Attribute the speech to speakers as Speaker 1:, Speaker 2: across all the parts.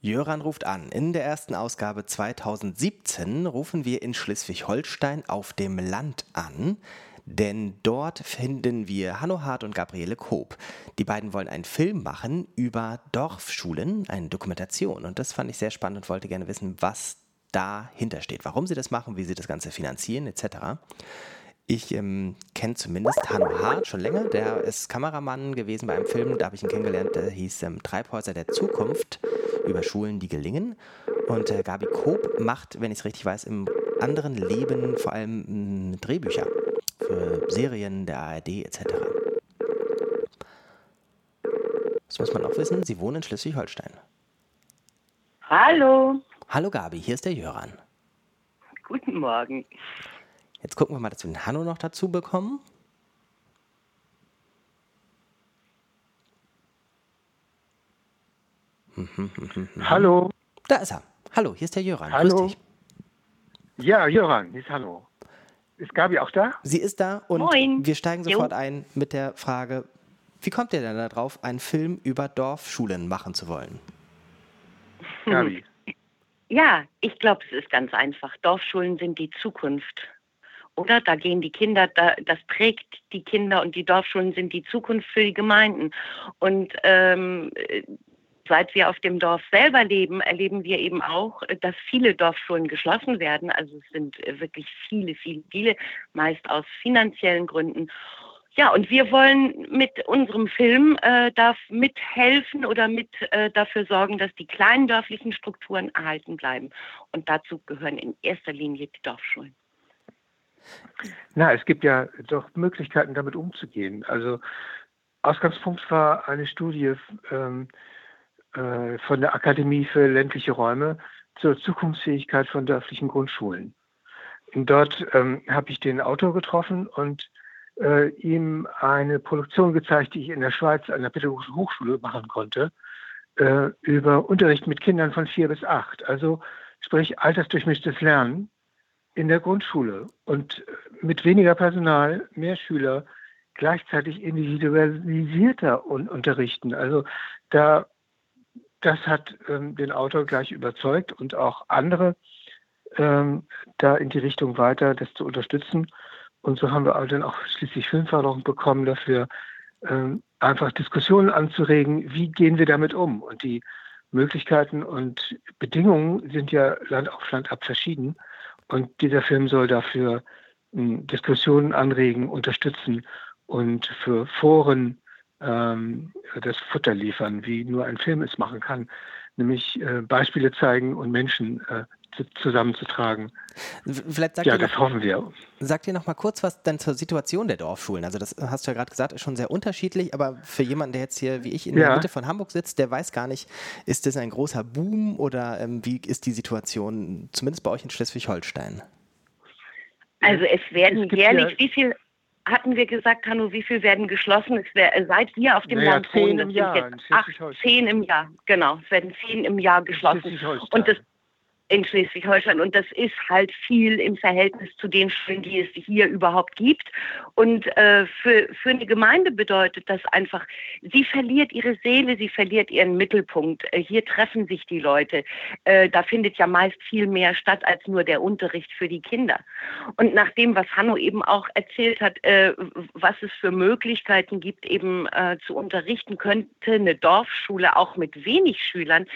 Speaker 1: Jöran ruft an. In der ersten Ausgabe 2017 rufen wir in Schleswig-Holstein auf dem Land an, denn dort finden wir Hanno Hart und Gabriele Koop. Die beiden wollen einen Film machen über Dorfschulen, eine Dokumentation. Und das fand ich sehr spannend und wollte gerne wissen, was dahinter steht, warum sie das machen, wie sie das Ganze finanzieren etc. Ich ähm, kenne zumindest Hanno Hart schon länger. Der ist Kameramann gewesen bei einem Film, da habe ich ihn kennengelernt, der hieß ähm, Treibhäuser der Zukunft über Schulen, die gelingen. Und äh, Gabi Koop macht, wenn ich es richtig weiß, im anderen Leben vor allem mh, hm, Drehbücher für Serien der ARD etc. Das muss man auch wissen, sie wohnen in Schleswig-Holstein.
Speaker 2: Hallo.
Speaker 1: Hallo Gabi, hier ist der Jöran.
Speaker 2: Guten Morgen.
Speaker 1: Jetzt gucken wir mal, dass wir den Hanno noch dazu bekommen.
Speaker 3: Hallo.
Speaker 1: Da ist er. Hallo, hier ist der Jöran.
Speaker 3: Hallo. Ja, Jöran, hier ist Hallo. Ist Gabi auch da?
Speaker 1: Sie ist da und
Speaker 2: Moin.
Speaker 1: wir steigen sofort jo. ein mit der Frage, wie kommt ihr denn darauf, einen Film über Dorfschulen machen zu wollen?
Speaker 3: Gabi.
Speaker 2: Ja, ich glaube, es ist ganz einfach. Dorfschulen sind die Zukunft. Oder? Da gehen die Kinder, da, das prägt die Kinder und die Dorfschulen sind die Zukunft für die Gemeinden. Und ähm, Seit wir auf dem Dorf selber leben, erleben wir eben auch, dass viele Dorfschulen geschlossen werden. Also es sind wirklich viele, viele, viele, meist aus finanziellen Gründen. Ja, und wir wollen mit unserem Film äh, da mithelfen oder mit äh, dafür sorgen, dass die kleinen dörflichen Strukturen erhalten bleiben. Und dazu gehören in erster Linie die Dorfschulen.
Speaker 3: Na, es gibt ja doch Möglichkeiten, damit umzugehen. Also Ausgangspunkt war eine Studie ähm, äh, von der Akademie für ländliche Räume zur Zukunftsfähigkeit von dörflichen Grundschulen. Und dort ähm, habe ich den Autor getroffen und äh, ihm eine Produktion gezeigt, die ich in der Schweiz an der Pädagogischen Hochschule machen konnte, äh, über Unterricht mit Kindern von vier bis acht. Also sprich altersdurchmischtes Lernen in der Grundschule und mit weniger Personal, mehr Schüler, gleichzeitig individualisierter unterrichten. Also da das hat ähm, den Autor gleich überzeugt und auch andere ähm, da in die Richtung weiter das zu unterstützen. Und so haben wir dann auch schließlich Filmförderung bekommen dafür, ähm, einfach Diskussionen anzuregen, wie gehen wir damit um. Und die Möglichkeiten und Bedingungen sind ja Land auf Land ab verschieden. Und dieser Film soll dafür ähm, Diskussionen anregen, unterstützen und für Foren ähm, das Futter liefern, wie nur ein Film es machen kann, nämlich äh, Beispiele zeigen und Menschen äh, zusammenzutragen.
Speaker 1: Vielleicht sagt
Speaker 3: ja,
Speaker 1: ihr
Speaker 3: das
Speaker 1: noch,
Speaker 3: hoffen wir.
Speaker 1: Sagt ihr noch mal kurz was dann zur Situation der Dorfschulen? Also das hast du ja gerade gesagt, ist schon sehr unterschiedlich, aber für jemanden, der jetzt hier wie ich in ja. der Mitte von Hamburg sitzt, der weiß gar nicht, ist das ein großer Boom oder ähm, wie ist die Situation, zumindest bei euch in Schleswig-Holstein?
Speaker 2: Also es werden es jährlich, ja, wie viel hatten wir gesagt, Hanno, wie viel werden geschlossen? Es wär, seit wir auf dem
Speaker 3: naja,
Speaker 2: Land
Speaker 3: wohnen,
Speaker 2: sind
Speaker 3: jetzt
Speaker 2: acht, zehn im Jahr. Genau, es werden zehn im Jahr geschlossen. Und das in Schleswig-Holstein. Und das ist halt viel im Verhältnis zu den Schulen, die es hier überhaupt gibt. Und äh, für, für eine Gemeinde bedeutet das einfach, sie verliert ihre Seele, sie verliert ihren Mittelpunkt. Äh, hier treffen sich die Leute. Äh, da findet ja meist viel mehr statt als nur der Unterricht für die Kinder. Und nach dem, was Hanno eben auch erzählt hat, äh, was es für Möglichkeiten gibt, eben äh, zu unterrichten, könnte eine Dorfschule auch mit wenig Schülern,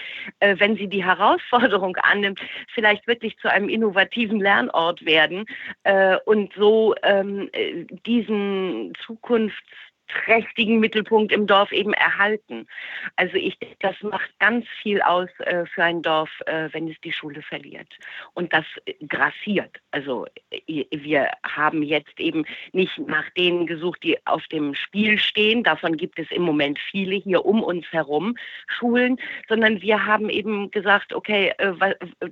Speaker 2: äh, wenn sie die Herausforderung annimmt, vielleicht wirklich zu einem innovativen Lernort werden äh, und so ähm, äh, diesen Zukunfts trächtigen Mittelpunkt im Dorf eben erhalten. Also ich denke, das macht ganz viel aus äh, für ein Dorf, äh, wenn es die Schule verliert. Und das grassiert. Also äh, wir haben jetzt eben nicht nach denen gesucht, die auf dem Spiel stehen. Davon gibt es im Moment viele hier um uns herum, Schulen, sondern wir haben eben gesagt, okay, äh,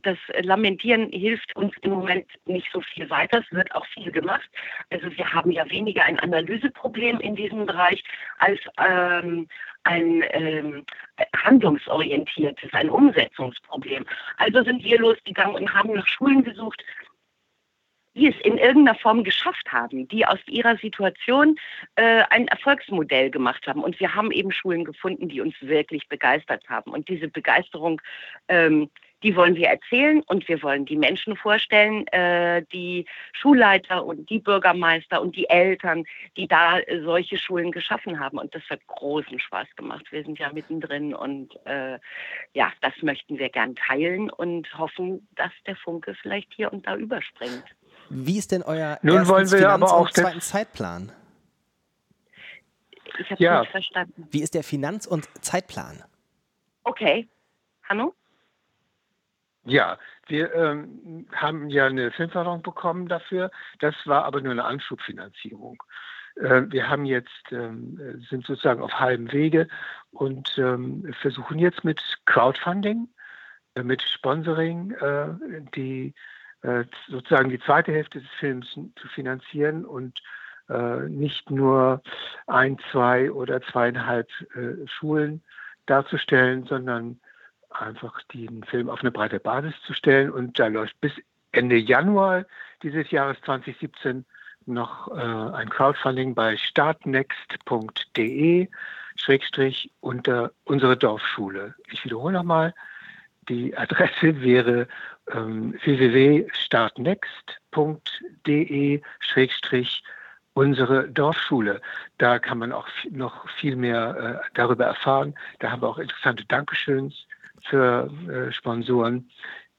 Speaker 2: das Lamentieren hilft uns im Moment nicht so viel weiter. Es wird auch viel gemacht. Also wir haben ja weniger ein Analyseproblem in diesem Bereich als ähm, ein ähm, handlungsorientiertes, ein Umsetzungsproblem. Also sind wir losgegangen und haben nach Schulen gesucht, die es in irgendeiner Form geschafft haben, die aus ihrer Situation äh, ein Erfolgsmodell gemacht haben. Und wir haben eben Schulen gefunden, die uns wirklich begeistert haben. Und diese Begeisterung, ähm, die wollen wir erzählen und wir wollen die Menschen vorstellen, äh, die Schulleiter und die Bürgermeister und die Eltern, die da äh, solche Schulen geschaffen haben. Und das hat großen Spaß gemacht. Wir sind ja mittendrin und äh, ja, das möchten wir gern teilen und hoffen, dass der Funke vielleicht hier und da überspringt.
Speaker 1: Wie ist denn euer
Speaker 3: Nun wollen wir
Speaker 1: Finanz-
Speaker 3: aber auch
Speaker 1: und zweiten Zeitplan?
Speaker 2: Ich habe
Speaker 3: Ja.
Speaker 2: nicht verstanden.
Speaker 1: Wie ist der Finanz- und Zeitplan?
Speaker 2: Okay. Hanno?
Speaker 3: Ja, wir ähm, haben ja eine Filmförderung bekommen dafür. Das war aber nur eine Anschubfinanzierung. Äh, wir haben jetzt, ähm, sind sozusagen auf halbem Wege und ähm, versuchen jetzt mit Crowdfunding, äh, mit Sponsoring, äh, die äh, sozusagen die zweite Hälfte des Films zu finanzieren und äh, nicht nur ein, zwei oder zweieinhalb äh, Schulen darzustellen, sondern einfach den Film auf eine breite Basis zu stellen. Und da läuft bis Ende Januar dieses Jahres 2017 noch äh, ein Crowdfunding bei startnext.de Schrägstrich unter unsere Dorfschule. Ich wiederhole nochmal, die Adresse wäre ähm, www.startnext.de Schrägstrich unsere Dorfschule. Da kann man auch noch viel mehr äh, darüber erfahren. Da haben wir auch interessante Dankeschöns für äh, Sponsoren,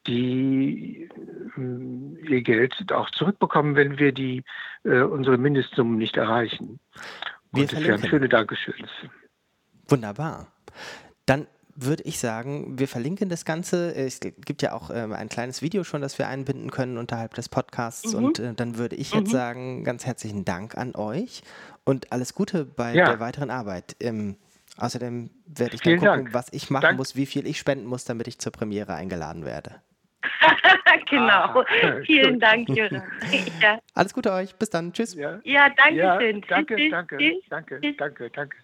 Speaker 3: die äh, ihr Geld auch zurückbekommen, wenn wir die äh, unsere Mindestsummen nicht erreichen.
Speaker 1: Wir
Speaker 3: Und das wären schöne Dankeschöns.
Speaker 1: Wunderbar. Dann würde ich sagen, wir verlinken das Ganze. Es gibt ja auch ähm, ein kleines Video schon, das wir einbinden können unterhalb des Podcasts.
Speaker 2: Mhm.
Speaker 1: Und äh, dann würde ich jetzt
Speaker 2: Mhm.
Speaker 1: sagen, ganz herzlichen Dank an euch und alles Gute bei
Speaker 3: Ja.
Speaker 1: der weiteren Arbeit. Ähm, außerdem werde ich dann
Speaker 3: Vielen
Speaker 1: gucken,
Speaker 3: Dank.
Speaker 1: was ich machen
Speaker 3: Dank.
Speaker 1: muss, wie viel ich spenden muss, damit ich zur Premiere eingeladen werde.
Speaker 2: genau.
Speaker 3: Ah,
Speaker 2: Vielen. Dank, Jürgen. ja.
Speaker 1: Alles Gute euch. Bis dann. Tschüss.
Speaker 3: Ja,
Speaker 2: ja, danke
Speaker 3: ja
Speaker 2: schön.
Speaker 3: danke,
Speaker 2: Tschüss,
Speaker 3: danke,
Speaker 2: tschüss.
Speaker 3: danke,
Speaker 2: Tschüss.
Speaker 3: danke, danke.